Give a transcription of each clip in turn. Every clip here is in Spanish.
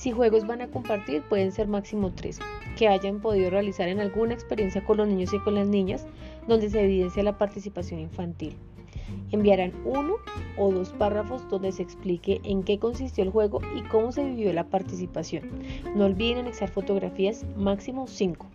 Si juegos van a compartir, pueden ser máximo tres, que hayan podido realizar en alguna experiencia con los niños y con las niñas, donde se evidencia la participación infantil. Enviarán uno o dos párrafos donde se explique en qué consistió el juego y cómo se vivió la participación. No olviden anexar fotografías máximo 5.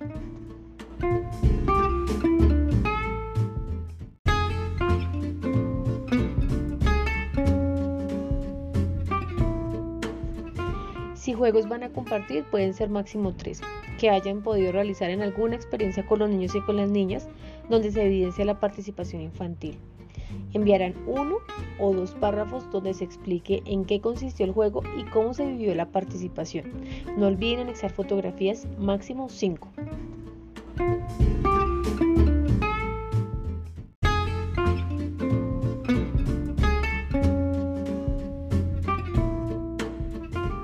Si juegos van a compartir, pueden ser máximo tres, que hayan podido realizar en alguna experiencia con los niños y con las niñas, donde se evidencia la participación infantil. Enviarán uno o dos párrafos donde se explique en qué consistió el juego y cómo se vivió la participación. No olviden anexar fotografías máximo 5.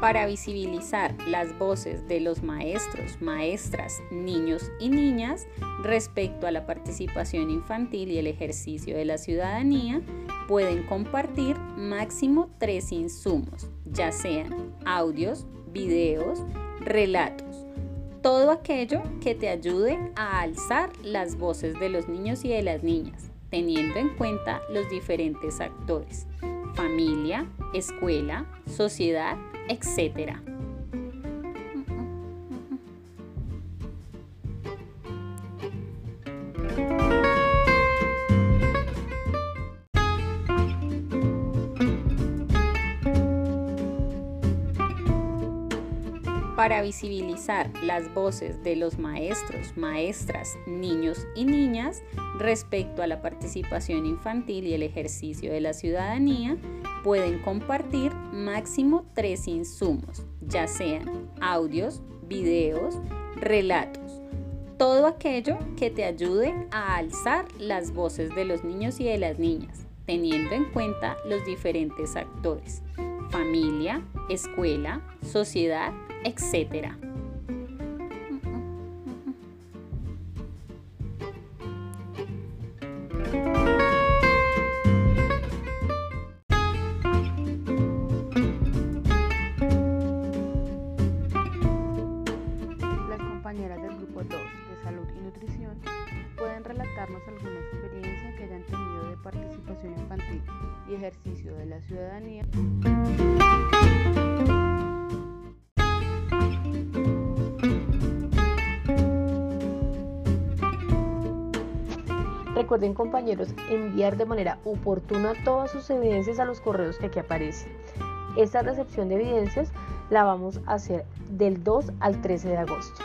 Para visibilizar las voces de los maestros, maestras, niños y niñas respecto a la participación infantil y el ejercicio de la ciudadanía, pueden compartir máximo tres insumos, ya sean audios, videos, relatos, todo aquello que te ayude a alzar las voces de los niños y de las niñas, teniendo en cuenta los diferentes actores, familia, escuela, sociedad etc. para visibilizar las voces de los maestros, maestras, niños y niñas respecto a la participación infantil y el ejercicio de la ciudadanía, pueden compartir máximo tres insumos, ya sean audios, videos, relatos, todo aquello que te ayude a alzar las voces de los niños y de las niñas, teniendo en cuenta los diferentes actores, familia, escuela, sociedad, etc. compañeras del grupo 2 de salud y nutrición pueden relatarnos alguna experiencia que hayan tenido de participación infantil y ejercicio de la ciudadanía. Recuerden compañeros enviar de manera oportuna todas sus evidencias a los correos que aquí aparecen. Esta recepción de evidencias la vamos a hacer del 2 al 13 de agosto.